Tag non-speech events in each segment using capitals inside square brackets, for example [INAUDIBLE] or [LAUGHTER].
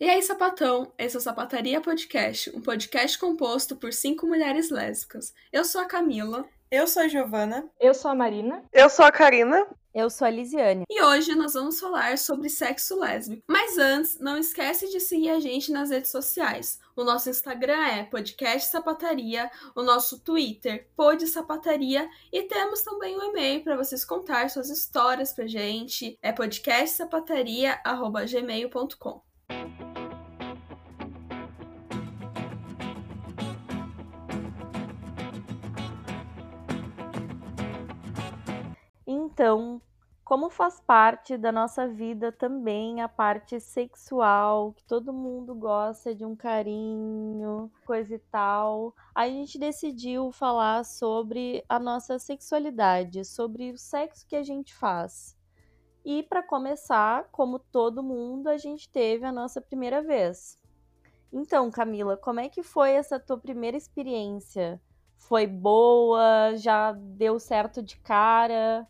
E aí, sapatão, esse é o Sapataria Podcast, um podcast composto por cinco mulheres lésbicas. Eu sou a Camila. Eu sou a Giovana. Eu sou a Marina. Eu sou a Karina. Eu sou a Lisiane. E hoje nós vamos falar sobre sexo lésbico. Mas antes, não esquece de seguir a gente nas redes sociais. O nosso Instagram é Podcast Sapataria, o nosso Twitter, Pod Sapataria, e temos também um e-mail para vocês contar suas histórias pra gente. É podcastsapataria.gmail.com. Então, como faz parte da nossa vida também a parte sexual, que todo mundo gosta de um carinho, coisa e tal, a gente decidiu falar sobre a nossa sexualidade, sobre o sexo que a gente faz. E para começar, como todo mundo, a gente teve a nossa primeira vez. Então, Camila, como é que foi essa tua primeira experiência? Foi boa? Já deu certo de cara?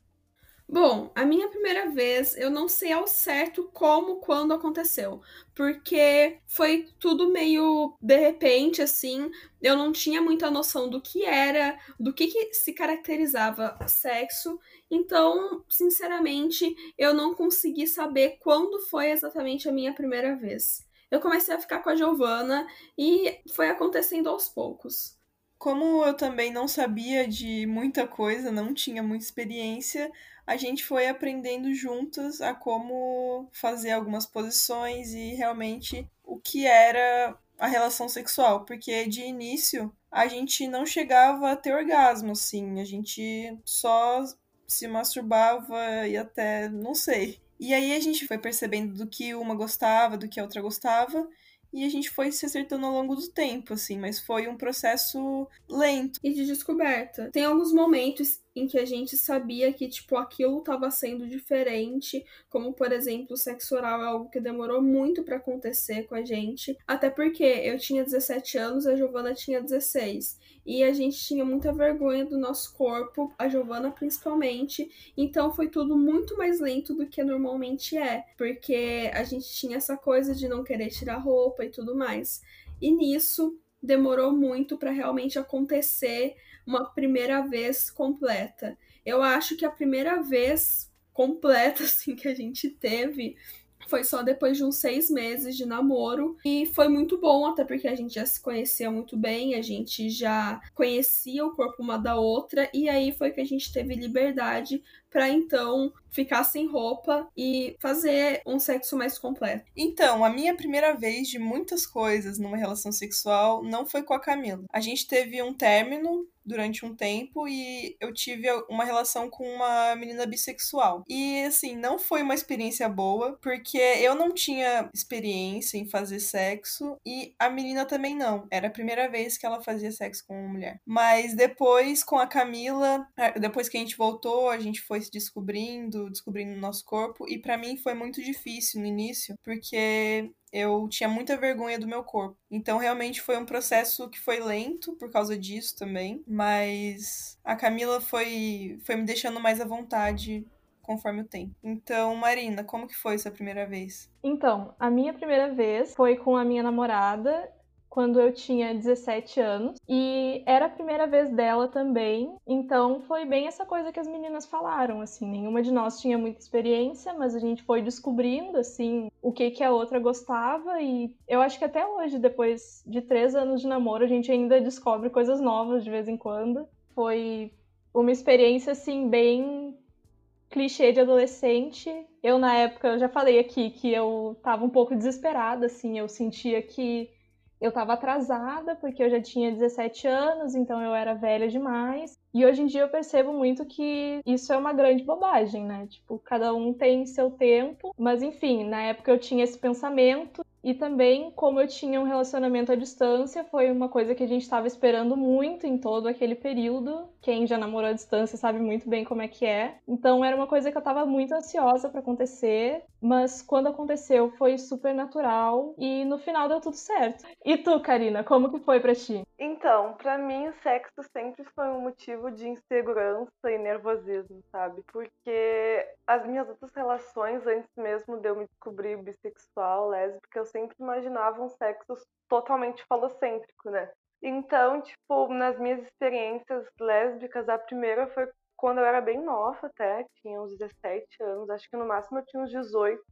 Bom, a minha primeira vez, eu não sei ao certo como, quando aconteceu, porque foi tudo meio de repente, assim, eu não tinha muita noção do que era, do que, que se caracterizava sexo, então, sinceramente, eu não consegui saber quando foi exatamente a minha primeira vez. Eu comecei a ficar com a Giovana e foi acontecendo aos poucos. Como eu também não sabia de muita coisa, não tinha muita experiência, a gente foi aprendendo juntas a como fazer algumas posições e realmente o que era a relação sexual, porque de início a gente não chegava a ter orgasmo, assim, a gente só se masturbava e até não sei. E aí a gente foi percebendo do que uma gostava, do que a outra gostava, e a gente foi se acertando ao longo do tempo, assim, mas foi um processo lento. E de descoberta. Tem alguns momentos em que a gente sabia que, tipo, aquilo estava sendo diferente, como, por exemplo, o sexo oral é algo que demorou muito para acontecer com a gente, até porque eu tinha 17 anos, a Giovana tinha 16, e a gente tinha muita vergonha do nosso corpo, a Giovana principalmente, então foi tudo muito mais lento do que normalmente é, porque a gente tinha essa coisa de não querer tirar roupa e tudo mais. E nisso demorou muito para realmente acontecer uma primeira vez completa. Eu acho que a primeira vez completa [LAUGHS] assim que a gente teve foi só depois de uns seis meses de namoro. E foi muito bom, até porque a gente já se conhecia muito bem, a gente já conhecia o corpo uma da outra. E aí foi que a gente teve liberdade para então ficar sem roupa e fazer um sexo mais completo. Então, a minha primeira vez de muitas coisas numa relação sexual não foi com a Camila. A gente teve um término durante um tempo e eu tive uma relação com uma menina bissexual. E assim, não foi uma experiência boa, porque eu não tinha experiência em fazer sexo e a menina também não. Era a primeira vez que ela fazia sexo com uma mulher. Mas depois, com a Camila, depois que a gente voltou, a gente foi se descobrindo, descobrindo o nosso corpo, e para mim foi muito difícil no início, porque eu tinha muita vergonha do meu corpo. Então, realmente foi um processo que foi lento por causa disso também, mas a Camila foi, foi me deixando mais à vontade conforme o tempo. Então, Marina, como que foi essa primeira vez? Então, a minha primeira vez foi com a minha namorada quando eu tinha 17 anos e era a primeira vez dela também. Então foi bem essa coisa que as meninas falaram, assim, nenhuma de nós tinha muita experiência, mas a gente foi descobrindo assim o que que a outra gostava e eu acho que até hoje, depois de três anos de namoro, a gente ainda descobre coisas novas de vez em quando. Foi uma experiência assim bem clichê de adolescente. Eu na época eu já falei aqui que eu tava um pouco desesperada, assim, eu sentia que eu estava atrasada porque eu já tinha 17 anos, então eu era velha demais. E hoje em dia eu percebo muito que isso é uma grande bobagem, né? Tipo, cada um tem seu tempo, mas enfim, na época eu tinha esse pensamento e também, como eu tinha um relacionamento à distância, foi uma coisa que a gente estava esperando muito em todo aquele período. Quem já namorou à distância sabe muito bem como é que é. Então era uma coisa que eu tava muito ansiosa para acontecer, mas quando aconteceu foi super natural e no final deu tudo certo. E tu, Karina, como que foi para ti? Então, para mim o sexo sempre foi um motivo de insegurança e nervosismo, sabe? Porque as minhas outras relações antes mesmo de eu me descobrir bissexual, lésbica, eu sempre imaginava um sexo totalmente falocêntrico, né? Então, tipo, nas minhas experiências lésbicas, a primeira foi quando eu era bem nova até, tinha uns 17 anos, acho que no máximo eu tinha uns 18.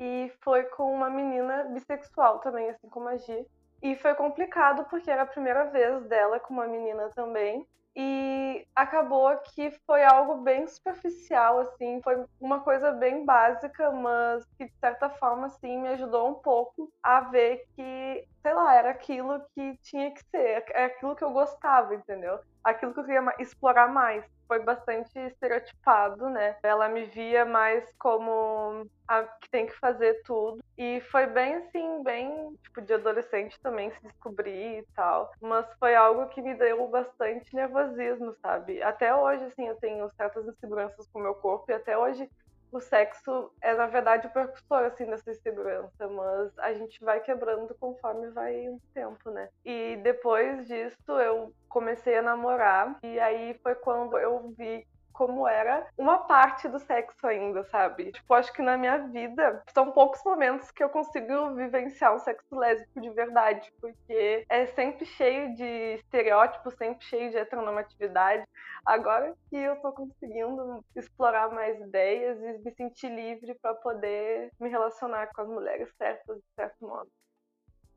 E foi com uma menina bissexual também, assim como a Gi. E foi complicado porque era a primeira vez dela com uma menina também. E acabou que foi algo bem superficial, assim, foi uma coisa bem básica, mas que de certa forma, assim, me ajudou um pouco a ver que, sei lá, era aquilo que tinha que ser, é aquilo que eu gostava, entendeu? Aquilo que eu queria explorar mais foi bastante estereotipado, né? Ela me via mais como a que tem que fazer tudo. E foi bem assim, bem tipo de adolescente também se descobrir e tal. Mas foi algo que me deu bastante nervosismo, sabe? Até hoje, assim, eu tenho certas inseguranças com o meu corpo e até hoje o sexo é, na verdade, o percussor, assim, dessa insegurança, mas a gente vai quebrando conforme vai o tempo, né? E depois disso, eu comecei a namorar, e aí foi quando eu vi como era uma parte do sexo ainda, sabe? Tipo, acho que na minha vida são poucos momentos que eu consigo vivenciar um sexo lésbico de verdade, porque é sempre cheio de estereótipos, sempre cheio de heteronormatividade. Agora que eu tô conseguindo explorar mais ideias e me sentir livre para poder me relacionar com as mulheres certas, de certo modo.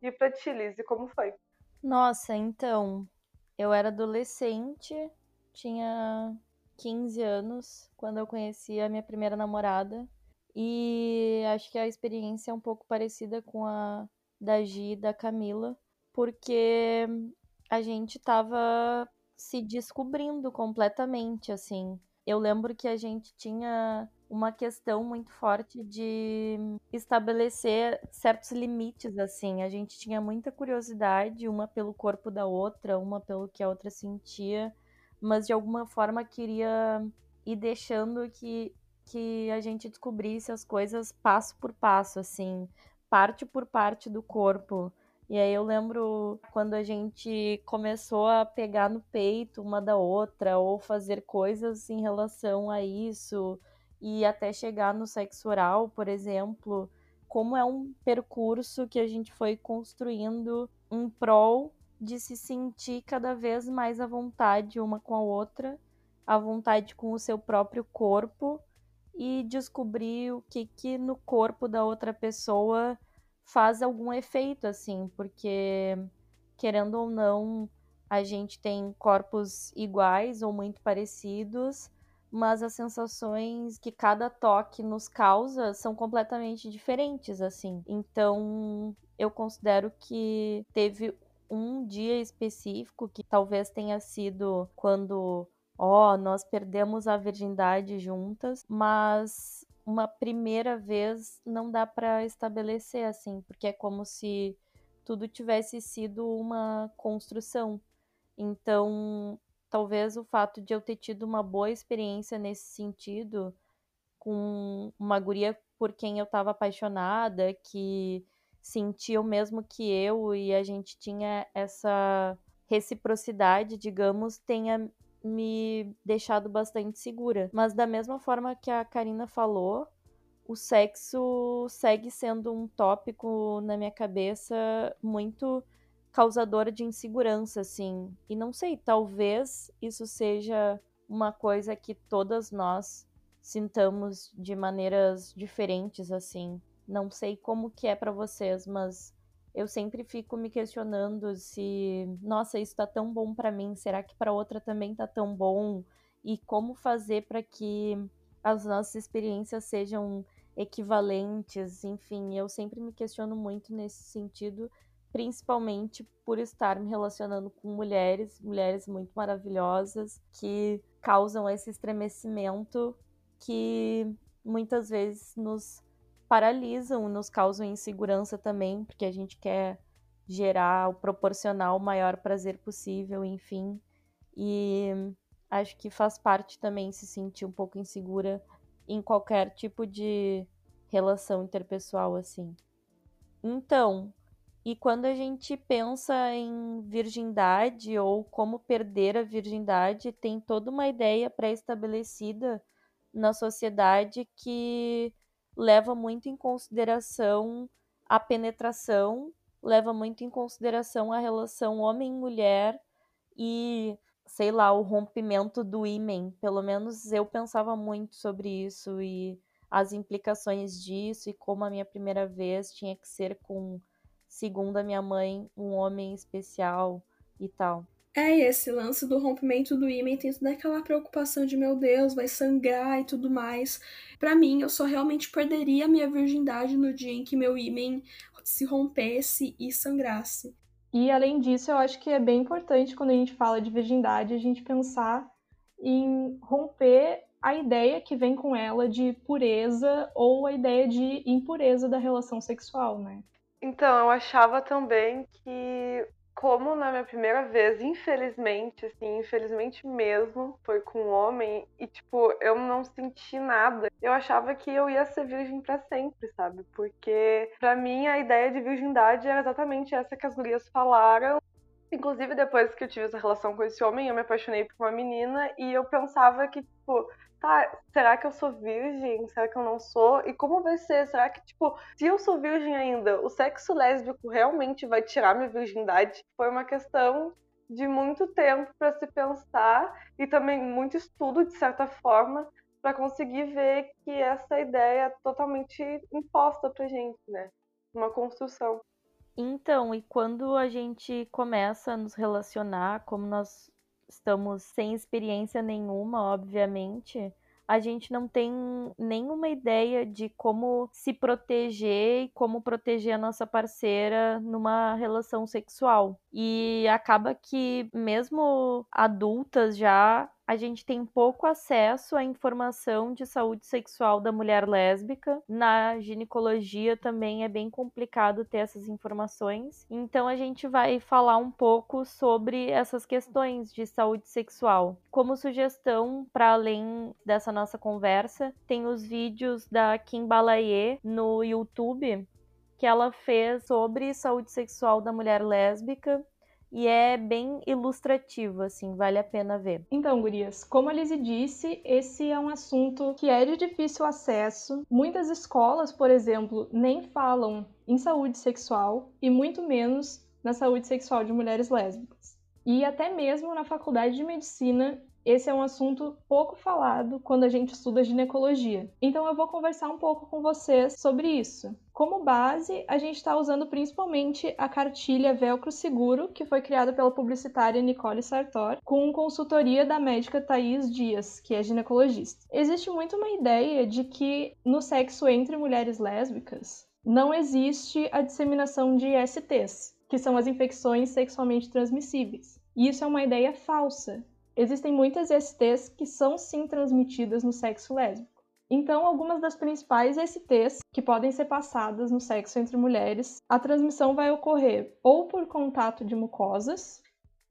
E pra ti, Lizzie, como foi? Nossa, então, eu era adolescente, tinha 15 anos, quando eu conheci a minha primeira namorada. E acho que a experiência é um pouco parecida com a da Gi e da Camila, porque a gente tava se descobrindo completamente, assim. Eu lembro que a gente tinha uma questão muito forte de estabelecer certos limites, assim. A gente tinha muita curiosidade, uma pelo corpo da outra, uma pelo que a outra sentia mas de alguma forma queria ir deixando que, que a gente descobrisse as coisas passo por passo, assim, parte por parte do corpo. E aí eu lembro quando a gente começou a pegar no peito uma da outra, ou fazer coisas em relação a isso, e até chegar no sexo oral, por exemplo, como é um percurso que a gente foi construindo em prol de se sentir cada vez mais à vontade uma com a outra, à vontade com o seu próprio corpo e descobrir o que que no corpo da outra pessoa faz algum efeito assim, porque querendo ou não, a gente tem corpos iguais ou muito parecidos, mas as sensações que cada toque nos causa são completamente diferentes assim. Então, eu considero que teve um dia específico que talvez tenha sido quando, ó, nós perdemos a virgindade juntas, mas uma primeira vez não dá para estabelecer assim, porque é como se tudo tivesse sido uma construção. Então, talvez o fato de eu ter tido uma boa experiência nesse sentido, com uma guria por quem eu estava apaixonada, que sentia o mesmo que eu e a gente tinha essa reciprocidade, digamos, tenha me deixado bastante segura. Mas da mesma forma que a Karina falou, o sexo segue sendo um tópico na minha cabeça muito causador de insegurança, assim. E não sei, talvez isso seja uma coisa que todas nós sintamos de maneiras diferentes, assim. Não sei como que é para vocês, mas eu sempre fico me questionando se, nossa, isso tá tão bom para mim, será que para outra também tá tão bom? E como fazer para que as nossas experiências sejam equivalentes, enfim, eu sempre me questiono muito nesse sentido, principalmente por estar me relacionando com mulheres, mulheres muito maravilhosas que causam esse estremecimento que muitas vezes nos paralisam, nos causam insegurança também, porque a gente quer gerar o proporcional maior prazer possível, enfim. E Acho que faz parte também se sentir um pouco insegura em qualquer tipo de relação interpessoal assim. Então, e quando a gente pensa em virgindade ou como perder a virgindade, tem toda uma ideia pré-estabelecida na sociedade que leva muito em consideração a penetração, leva muito em consideração a relação homem-mulher e, sei lá, o rompimento do ímen. Pelo menos eu pensava muito sobre isso e as implicações disso e como a minha primeira vez tinha que ser com, segundo a minha mãe, um homem especial e tal. É, esse lance do rompimento do ímã tem toda aquela preocupação de meu Deus, vai sangrar e tudo mais. Para mim, eu só realmente perderia a minha virgindade no dia em que meu ímã se rompesse e sangrasse. E além disso, eu acho que é bem importante quando a gente fala de virgindade a gente pensar em romper a ideia que vem com ela de pureza ou a ideia de impureza da relação sexual, né? Então, eu achava também que como na minha primeira vez, infelizmente, assim, infelizmente mesmo, foi com um homem e, tipo, eu não senti nada. Eu achava que eu ia ser virgem para sempre, sabe? Porque, para mim, a ideia de virgindade era exatamente essa que as gurias falaram. Inclusive, depois que eu tive essa relação com esse homem, eu me apaixonei por uma menina e eu pensava que, tipo, tá, será que eu sou virgem? Será que eu não sou? E como vai ser? Será que, tipo, se eu sou virgem ainda, o sexo lésbico realmente vai tirar minha virgindade? Foi uma questão de muito tempo para se pensar e também muito estudo, de certa forma, para conseguir ver que essa ideia é totalmente imposta pra gente, né? Uma construção. Então, e quando a gente começa a nos relacionar, como nós estamos sem experiência nenhuma, obviamente, a gente não tem nenhuma ideia de como se proteger e como proteger a nossa parceira numa relação sexual. E acaba que, mesmo adultas já, a gente tem pouco acesso à informação de saúde sexual da mulher lésbica. Na ginecologia também é bem complicado ter essas informações. Então a gente vai falar um pouco sobre essas questões de saúde sexual. Como sugestão, para além dessa nossa conversa, tem os vídeos da Kim Balaye no YouTube que ela fez sobre saúde sexual da mulher lésbica e é bem ilustrativo, assim, vale a pena ver. Então, gurias, como a Lizzie disse, esse é um assunto que é de difícil acesso. Muitas escolas, por exemplo, nem falam em saúde sexual e muito menos na saúde sexual de mulheres lésbicas. E até mesmo na faculdade de medicina esse é um assunto pouco falado quando a gente estuda ginecologia. Então eu vou conversar um pouco com vocês sobre isso. Como base, a gente está usando principalmente a cartilha Velcro Seguro, que foi criada pela publicitária Nicole Sartor, com consultoria da médica Thais Dias, que é ginecologista. Existe muito uma ideia de que no sexo entre mulheres lésbicas não existe a disseminação de STs, que são as infecções sexualmente transmissíveis. E isso é uma ideia falsa, Existem muitas STs que são sim transmitidas no sexo lésbico. Então, algumas das principais STs que podem ser passadas no sexo entre mulheres, a transmissão vai ocorrer ou por contato de mucosas,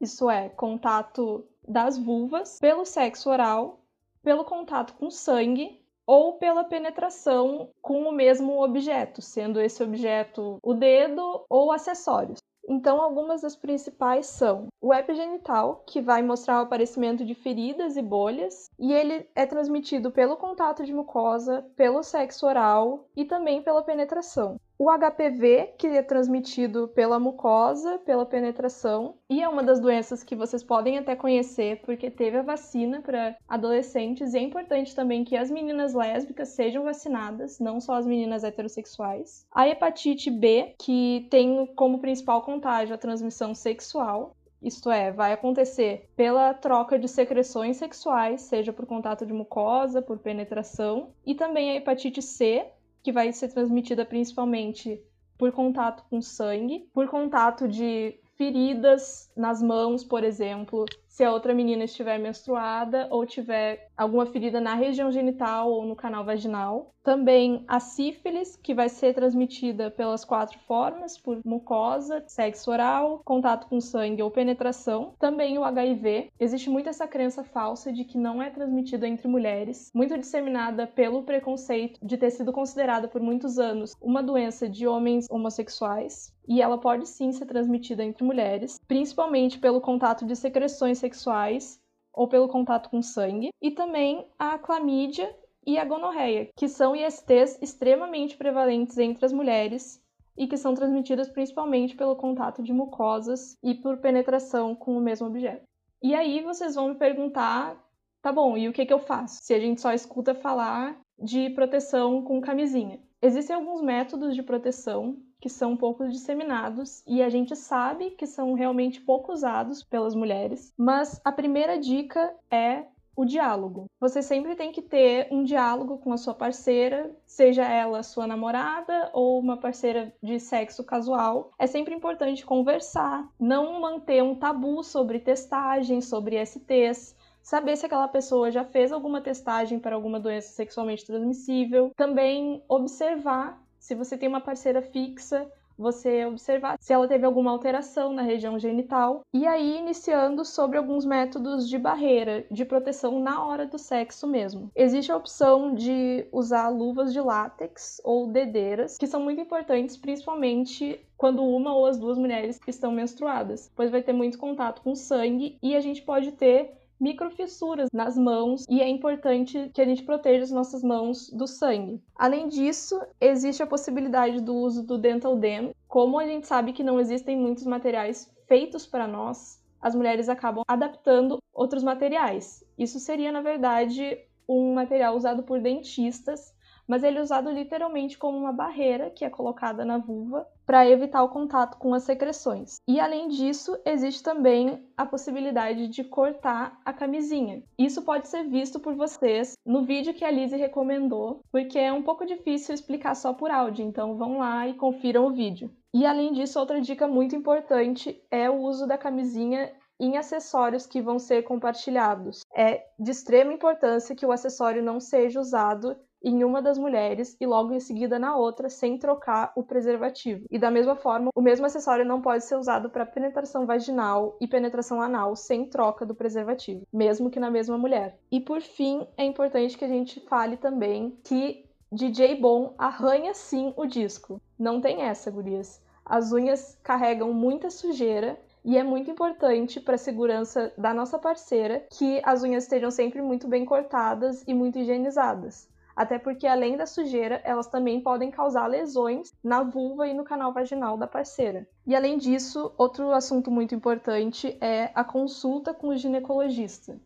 isso é, contato das vulvas, pelo sexo oral, pelo contato com sangue ou pela penetração com o mesmo objeto, sendo esse objeto o dedo ou acessórios. Então, algumas das principais são o epigenital, que vai mostrar o aparecimento de feridas e bolhas, e ele é transmitido pelo contato de mucosa, pelo sexo oral e também pela penetração o HPV, que é transmitido pela mucosa, pela penetração, e é uma das doenças que vocês podem até conhecer, porque teve a vacina para adolescentes, e é importante também que as meninas lésbicas sejam vacinadas, não só as meninas heterossexuais. A hepatite B, que tem como principal contágio a transmissão sexual, isto é, vai acontecer pela troca de secreções sexuais, seja por contato de mucosa, por penetração, e também a hepatite C, que vai ser transmitida principalmente por contato com sangue, por contato de feridas nas mãos, por exemplo, se a outra menina estiver menstruada ou tiver alguma ferida na região genital ou no canal vaginal. Também a sífilis, que vai ser transmitida pelas quatro formas, por mucosa, sexo oral, contato com sangue ou penetração. Também o HIV. Existe muito essa crença falsa de que não é transmitido entre mulheres, muito disseminada pelo preconceito de ter sido considerada por muitos anos uma doença de homens homossexuais e ela pode sim ser transmitida entre mulheres, principalmente pelo contato de secreções sexuais ou pelo contato com sangue, e também a clamídia e a gonorreia, que são ISTs extremamente prevalentes entre as mulheres e que são transmitidas principalmente pelo contato de mucosas e por penetração com o mesmo objeto. E aí vocês vão me perguntar, tá bom, e o que, que eu faço? Se a gente só escuta falar de proteção com camisinha. Existem alguns métodos de proteção que são pouco disseminados e a gente sabe que são realmente pouco usados pelas mulheres, mas a primeira dica é o diálogo. Você sempre tem que ter um diálogo com a sua parceira, seja ela sua namorada ou uma parceira de sexo casual. É sempre importante conversar, não manter um tabu sobre testagem, sobre STs, saber se aquela pessoa já fez alguma testagem para alguma doença sexualmente transmissível, também observar se você tem uma parceira fixa, você observar se ela teve alguma alteração na região genital e aí iniciando sobre alguns métodos de barreira, de proteção na hora do sexo mesmo. Existe a opção de usar luvas de látex ou dedeiras, que são muito importantes principalmente quando uma ou as duas mulheres estão menstruadas, pois vai ter muito contato com sangue e a gente pode ter microfissuras nas mãos e é importante que a gente proteja as nossas mãos do sangue. Além disso, existe a possibilidade do uso do Dental Dam. Como a gente sabe que não existem muitos materiais feitos para nós, as mulheres acabam adaptando outros materiais. Isso seria, na verdade, um material usado por dentistas mas ele é usado literalmente como uma barreira que é colocada na vulva para evitar o contato com as secreções. E além disso, existe também a possibilidade de cortar a camisinha. Isso pode ser visto por vocês no vídeo que a Lizzie recomendou, porque é um pouco difícil explicar só por áudio, então vão lá e confiram o vídeo. E além disso, outra dica muito importante é o uso da camisinha em acessórios que vão ser compartilhados. É de extrema importância que o acessório não seja usado em uma das mulheres e logo em seguida na outra, sem trocar o preservativo. E da mesma forma, o mesmo acessório não pode ser usado para penetração vaginal e penetração anal sem troca do preservativo, mesmo que na mesma mulher. E por fim, é importante que a gente fale também que DJ Bom arranha sim o disco. Não tem essa, gurias. As unhas carregam muita sujeira e é muito importante para a segurança da nossa parceira que as unhas estejam sempre muito bem cortadas e muito higienizadas até porque além da sujeira, elas também podem causar lesões na vulva e no canal vaginal da parceira. E além disso, outro assunto muito importante é a consulta com o ginecologista.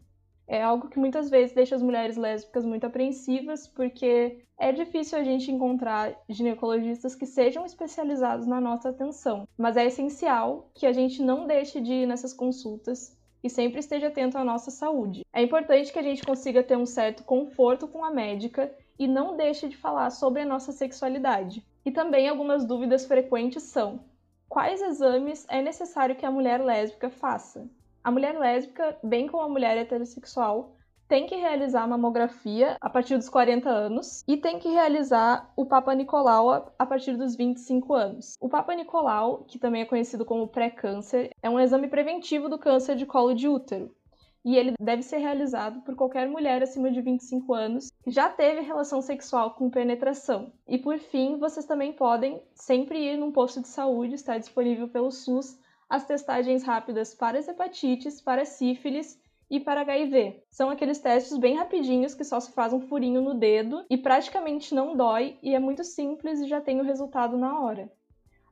É algo que muitas vezes deixa as mulheres lésbicas muito apreensivas, porque é difícil a gente encontrar ginecologistas que sejam especializados na nossa atenção. Mas é essencial que a gente não deixe de ir nessas consultas e sempre esteja atento à nossa saúde. É importante que a gente consiga ter um certo conforto com a médica e não deixe de falar sobre a nossa sexualidade. E também algumas dúvidas frequentes são: quais exames é necessário que a mulher lésbica faça? A mulher lésbica, bem como a mulher heterossexual, tem que realizar a mamografia a partir dos 40 anos e tem que realizar o Papa Nicolau a partir dos 25 anos. O Papa Nicolau, que também é conhecido como pré-câncer, é um exame preventivo do câncer de colo de útero e ele deve ser realizado por qualquer mulher acima de 25 anos que já teve relação sexual com penetração. E por fim, vocês também podem sempre ir num posto de saúde, está disponível pelo SUS, as testagens rápidas para as hepatites, para sífilis e para HIV. São aqueles testes bem rapidinhos que só se faz um furinho no dedo e praticamente não dói e é muito simples e já tem o resultado na hora.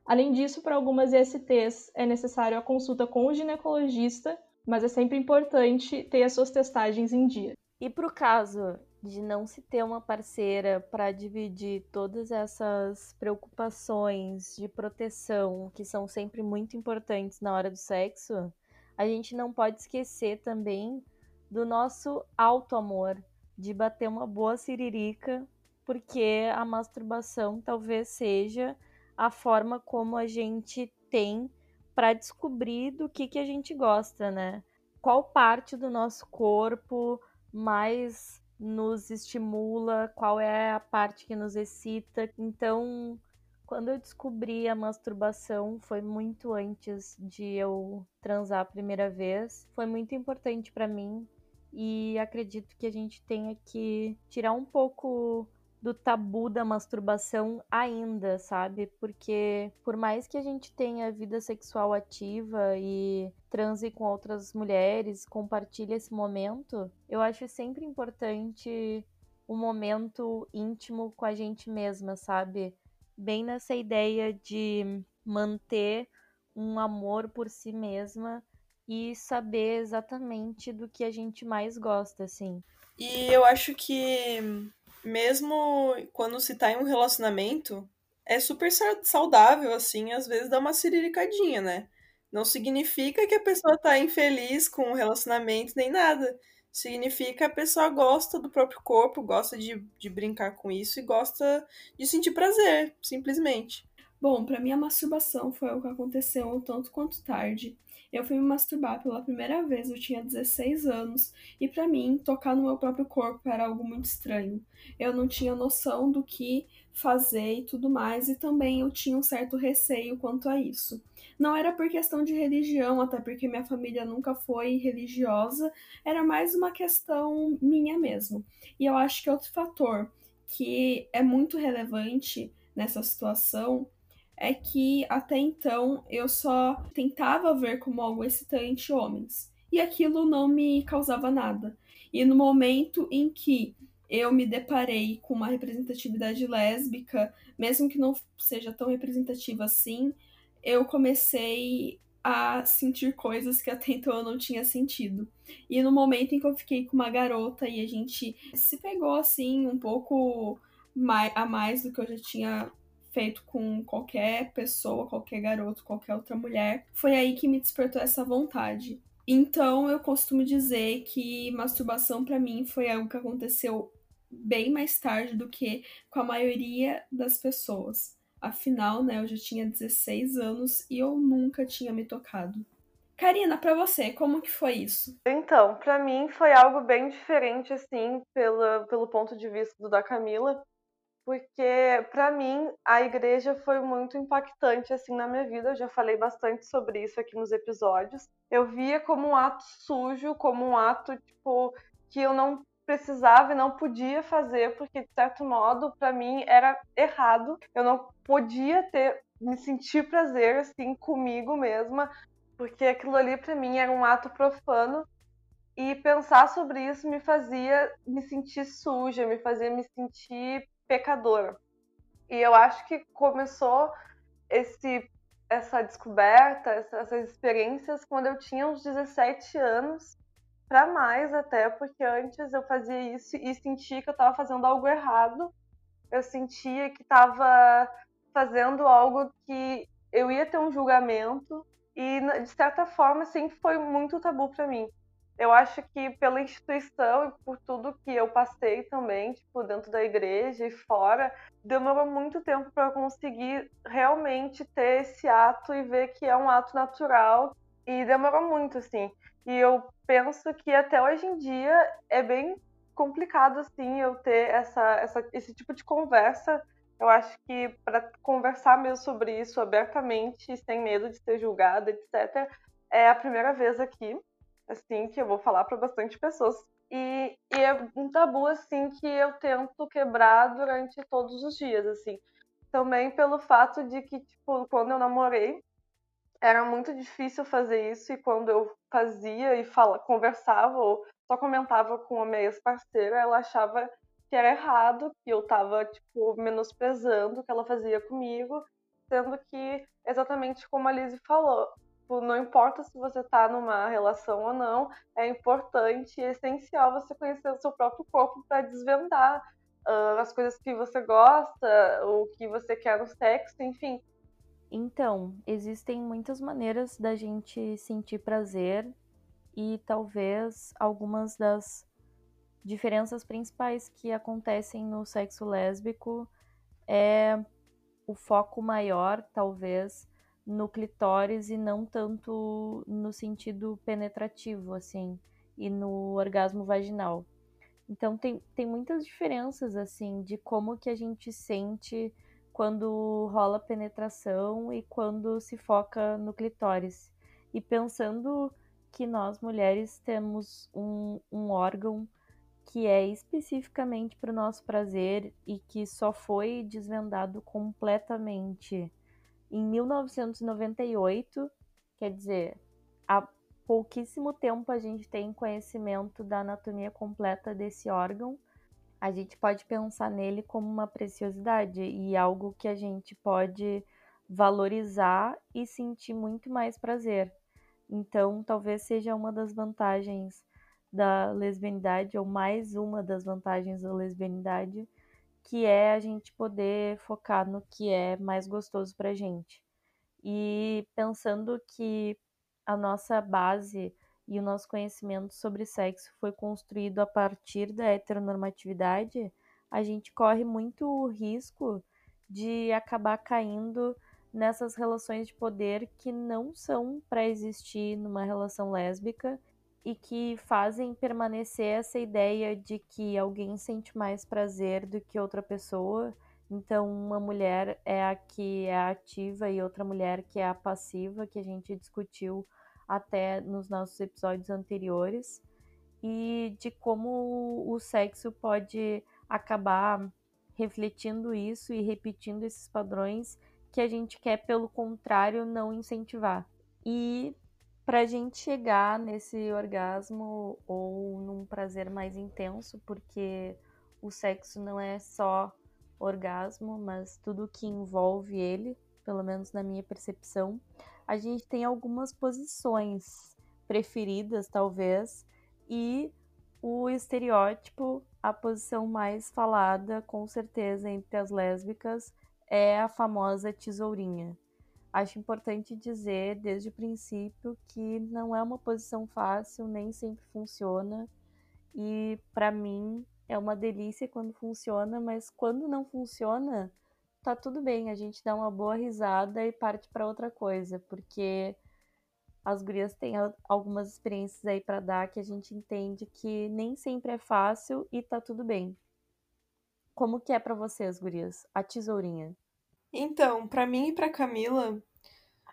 Além disso, para algumas ISTs é necessário a consulta com o ginecologista mas é sempre importante ter as suas testagens em dia. E para o caso de não se ter uma parceira para dividir todas essas preocupações de proteção, que são sempre muito importantes na hora do sexo, a gente não pode esquecer também do nosso alto amor, de bater uma boa siririca, porque a masturbação talvez seja a forma como a gente tem para descobrir do que, que a gente gosta, né? qual parte do nosso corpo mais nos estimula, qual é a parte que nos excita. Então, quando eu descobri a masturbação, foi muito antes de eu transar a primeira vez. Foi muito importante para mim e acredito que a gente tenha que tirar um pouco do tabu da masturbação ainda, sabe? Porque por mais que a gente tenha vida sexual ativa e transe com outras mulheres, compartilhe esse momento, eu acho sempre importante o um momento íntimo com a gente mesma, sabe? Bem nessa ideia de manter um amor por si mesma e saber exatamente do que a gente mais gosta, assim. E eu acho que mesmo quando se tá em um relacionamento, é super saudável, assim, às vezes dá uma ciriricadinha, né? Não significa que a pessoa tá infeliz com o relacionamento nem nada. Significa que a pessoa gosta do próprio corpo, gosta de, de brincar com isso e gosta de sentir prazer, simplesmente. Bom, para mim a masturbação foi o que aconteceu um tanto quanto tarde. Eu fui me masturbar pela primeira vez, eu tinha 16 anos, e para mim, tocar no meu próprio corpo era algo muito estranho. Eu não tinha noção do que fazer e tudo mais, e também eu tinha um certo receio quanto a isso. Não era por questão de religião, até porque minha família nunca foi religiosa, era mais uma questão minha mesmo. E eu acho que outro fator que é muito relevante nessa situação é que até então eu só tentava ver como algo excitante homens, e aquilo não me causava nada. E no momento em que eu me deparei com uma representatividade lésbica, mesmo que não seja tão representativa assim, eu comecei a sentir coisas que até então eu não tinha sentido. E no momento em que eu fiquei com uma garota e a gente se pegou assim um pouco mais, a mais do que eu já tinha feito com qualquer pessoa, qualquer garoto, qualquer outra mulher, foi aí que me despertou essa vontade. Então eu costumo dizer que masturbação para mim foi algo que aconteceu bem mais tarde do que com a maioria das pessoas. Afinal, né, eu já tinha 16 anos e eu nunca tinha me tocado. Karina, para você, como que foi isso? Então, para mim foi algo bem diferente, assim, pela, pelo ponto de vista do da Camila, porque para mim a igreja foi muito impactante assim na minha vida. Eu já falei bastante sobre isso aqui nos episódios. Eu via como um ato sujo, como um ato tipo que eu não precisava e não podia fazer, porque de certo modo para mim era errado. Eu não podia ter me sentir prazer assim comigo mesma, porque aquilo ali para mim era um ato profano e pensar sobre isso me fazia me sentir suja, me fazia me sentir pecador. E eu acho que começou esse essa descoberta, essas experiências quando eu tinha uns 17 anos, para mais até, porque antes eu fazia isso e sentia que eu estava fazendo algo errado. Eu sentia que estava fazendo algo que eu ia ter um julgamento e de certa forma sempre foi muito tabu para mim eu acho que pela instituição e por tudo que eu passei também, tipo, dentro da igreja e fora, demorou muito tempo para eu conseguir realmente ter esse ato e ver que é um ato natural. E demorou muito, assim. E eu penso que até hoje em dia é bem complicado, assim, eu ter essa, essa, esse tipo de conversa. Eu acho que para conversar mesmo sobre isso abertamente, sem medo de ser julgada, etc., é a primeira vez aqui assim, que eu vou falar para bastante pessoas. E, e, é um tabu, assim, que eu tento quebrar durante todos os dias, assim. Também pelo fato de que, tipo, quando eu namorei, era muito difícil fazer isso e quando eu fazia e fala, conversava ou só comentava com a minha ex-parceira, ela achava que era errado, que eu tava, tipo, menosprezando o que ela fazia comigo, sendo que, exatamente como a Lizzie falou, Tipo, não importa se você tá numa relação ou não, é importante e essencial você conhecer o seu próprio corpo para desvendar uh, as coisas que você gosta, o que você quer no sexo, enfim. Então, existem muitas maneiras da gente sentir prazer e talvez algumas das diferenças principais que acontecem no sexo lésbico é o foco maior, talvez, no clitóris e não tanto no sentido penetrativo, assim, e no orgasmo vaginal. Então tem, tem muitas diferenças, assim, de como que a gente sente quando rola penetração e quando se foca no clitóris. E pensando que nós mulheres temos um, um órgão que é especificamente para o nosso prazer e que só foi desvendado completamente em 1998, quer dizer, há pouquíssimo tempo a gente tem conhecimento da anatomia completa desse órgão. A gente pode pensar nele como uma preciosidade e algo que a gente pode valorizar e sentir muito mais prazer. Então, talvez seja uma das vantagens da lesbianidade, ou mais uma das vantagens da lesbianidade, que é a gente poder focar no que é mais gostoso pra gente. E pensando que a nossa base e o nosso conhecimento sobre sexo foi construído a partir da heteronormatividade, a gente corre muito o risco de acabar caindo nessas relações de poder que não são para existir numa relação lésbica e que fazem permanecer essa ideia de que alguém sente mais prazer do que outra pessoa. Então, uma mulher é a que é ativa e outra mulher que é a passiva, que a gente discutiu até nos nossos episódios anteriores, e de como o sexo pode acabar refletindo isso e repetindo esses padrões que a gente quer, pelo contrário, não incentivar. E para a gente chegar nesse orgasmo ou num prazer mais intenso, porque o sexo não é só orgasmo, mas tudo que envolve ele, pelo menos na minha percepção, a gente tem algumas posições preferidas, talvez, e o estereótipo, a posição mais falada, com certeza, entre as lésbicas, é a famosa tesourinha acho importante dizer desde o princípio que não é uma posição fácil, nem sempre funciona. E para mim é uma delícia quando funciona, mas quando não funciona, tá tudo bem, a gente dá uma boa risada e parte para outra coisa, porque as gurias têm algumas experiências aí para dar que a gente entende que nem sempre é fácil e tá tudo bem. Como que é para vocês, gurias? A tesourinha. Então, para mim e para Camila,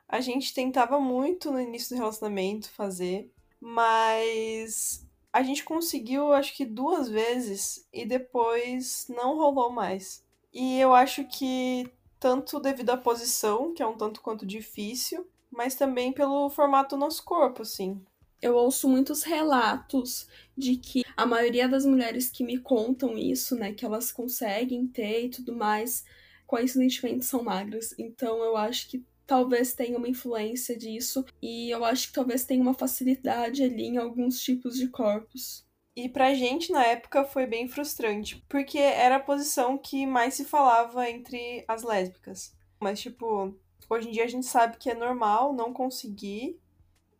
a gente tentava muito no início do relacionamento fazer, mas a gente conseguiu acho que duas vezes e depois não rolou mais. E eu acho que tanto devido à posição, que é um tanto quanto difícil, mas também pelo formato do nosso corpo, assim. Eu ouço muitos relatos de que a maioria das mulheres que me contam isso, né, que elas conseguem ter e tudo mais, coincidentemente são magras. Então eu acho que talvez tenha uma influência disso e eu acho que talvez tenha uma facilidade ali em alguns tipos de corpos. E pra gente na época foi bem frustrante, porque era a posição que mais se falava entre as lésbicas. Mas tipo, hoje em dia a gente sabe que é normal não conseguir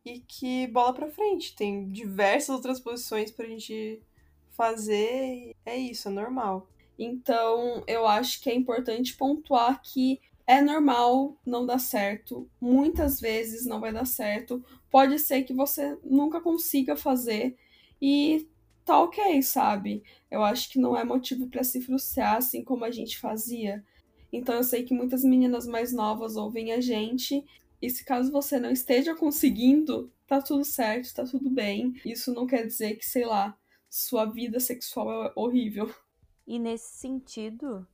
e que bola pra frente. Tem diversas outras posições pra gente fazer. É isso, é normal. Então, eu acho que é importante pontuar que é normal não dar certo. Muitas vezes não vai dar certo. Pode ser que você nunca consiga fazer e tá ok, sabe? Eu acho que não é motivo para se frustrar assim como a gente fazia. Então eu sei que muitas meninas mais novas ouvem a gente. E se caso você não esteja conseguindo, tá tudo certo, tá tudo bem. Isso não quer dizer que, sei lá, sua vida sexual é horrível. E nesse sentido,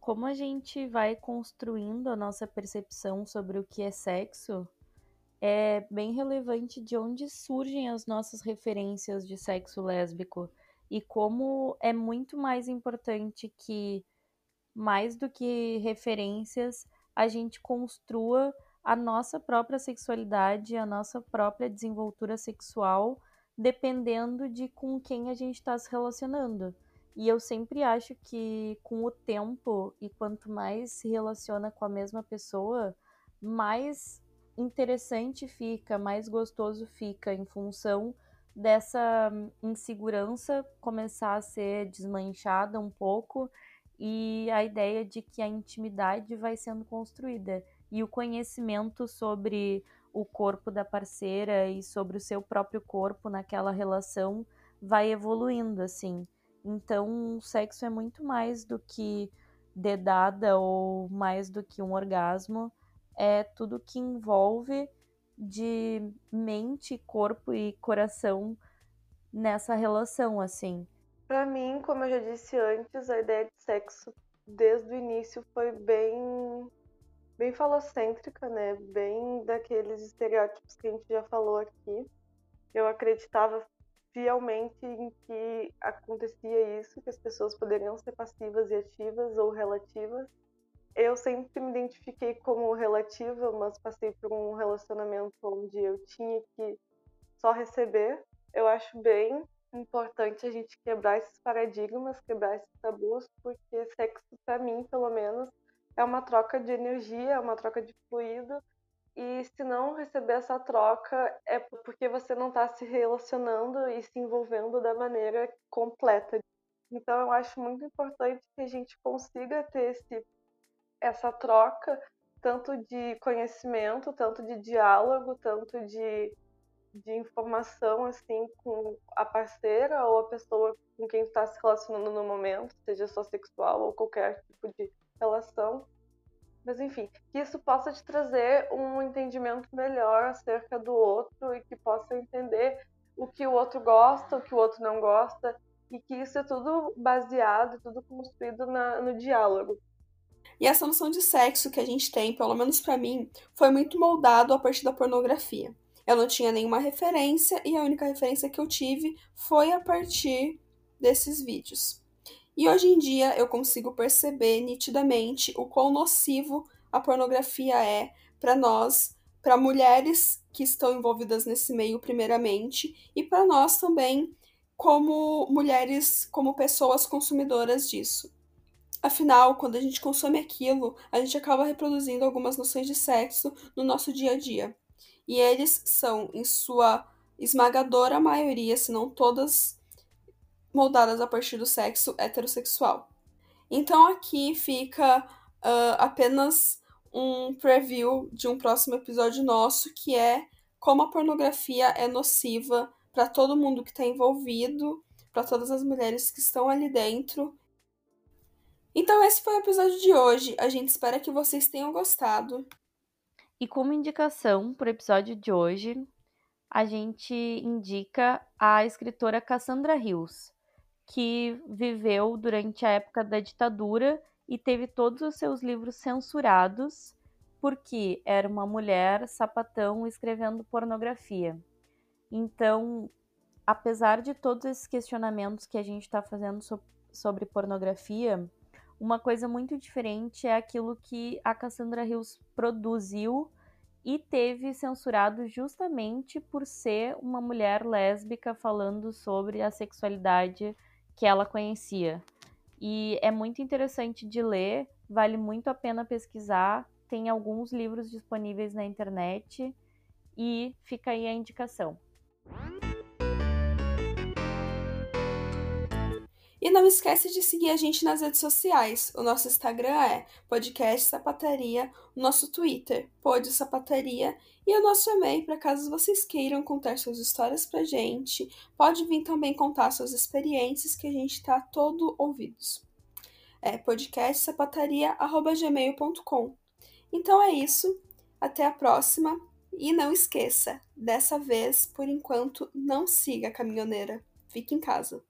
como a gente vai construindo a nossa percepção sobre o que é sexo, é bem relevante de onde surgem as nossas referências de sexo lésbico e como é muito mais importante que, mais do que referências, a gente construa a nossa própria sexualidade, a nossa própria desenvoltura sexual, dependendo de com quem a gente está se relacionando. E eu sempre acho que com o tempo e quanto mais se relaciona com a mesma pessoa, mais interessante fica, mais gostoso fica em função dessa insegurança começar a ser desmanchada um pouco e a ideia de que a intimidade vai sendo construída. e o conhecimento sobre o corpo da parceira e sobre o seu próprio corpo naquela relação vai evoluindo assim. Então, sexo é muito mais do que dedada ou mais do que um orgasmo, é tudo que envolve de mente, corpo e coração nessa relação, assim. Para mim, como eu já disse antes, a ideia de sexo desde o início foi bem bem falocêntrica, né? Bem daqueles estereótipos que a gente já falou aqui. Eu acreditava fielmente em que acontecia isso, que as pessoas poderiam ser passivas e ativas ou relativas. Eu sempre me identifiquei como relativa, mas passei por um relacionamento onde eu tinha que só receber. Eu acho bem importante a gente quebrar esses paradigmas, quebrar esses tabus, porque sexo, para mim, pelo menos, é uma troca de energia, é uma troca de fluido e se não receber essa troca, é porque você não está se relacionando e se envolvendo da maneira completa. Então, eu acho muito importante que a gente consiga ter esse, essa troca, tanto de conhecimento, tanto de diálogo, tanto de, de informação, assim, com a parceira ou a pessoa com quem está se relacionando no momento, seja só sexual ou qualquer tipo de relação mas enfim, que isso possa te trazer um entendimento melhor acerca do outro e que possa entender o que o outro gosta, o que o outro não gosta, e que isso é tudo baseado, tudo construído na, no diálogo. E essa noção de sexo que a gente tem, pelo menos para mim, foi muito moldado a partir da pornografia. Eu não tinha nenhuma referência e a única referência que eu tive foi a partir desses vídeos. E hoje em dia eu consigo perceber nitidamente o quão nocivo a pornografia é para nós, para mulheres que estão envolvidas nesse meio, primeiramente, e para nós também, como mulheres, como pessoas consumidoras disso. Afinal, quando a gente consome aquilo, a gente acaba reproduzindo algumas noções de sexo no nosso dia a dia. E eles são, em sua esmagadora maioria, se não todas moldadas a partir do sexo heterossexual. Então aqui fica uh, apenas um preview de um próximo episódio nosso que é como a pornografia é nociva para todo mundo que está envolvido, para todas as mulheres que estão ali dentro. Então esse foi o episódio de hoje. A gente espera que vocês tenham gostado. E como indicação para o episódio de hoje, a gente indica a escritora Cassandra Hills que viveu durante a época da ditadura e teve todos os seus livros censurados porque era uma mulher sapatão escrevendo pornografia. Então, apesar de todos esses questionamentos que a gente está fazendo so sobre pornografia, uma coisa muito diferente é aquilo que a Cassandra Hills produziu e teve censurado justamente por ser uma mulher lésbica falando sobre a sexualidade que ela conhecia. E é muito interessante de ler, vale muito a pena pesquisar. Tem alguns livros disponíveis na internet e fica aí a indicação. E não esquece de seguir a gente nas redes sociais. O nosso Instagram é Podcast Sapataria, o nosso Twitter, Pod Sapataria, e o nosso e-mail para caso vocês queiram contar suas histórias pra gente. Pode vir também contar suas experiências que a gente está todo ouvidos. É podcastsapataria.gmail.com. Então é isso. Até a próxima. E não esqueça, dessa vez, por enquanto, não siga a caminhoneira. Fique em casa.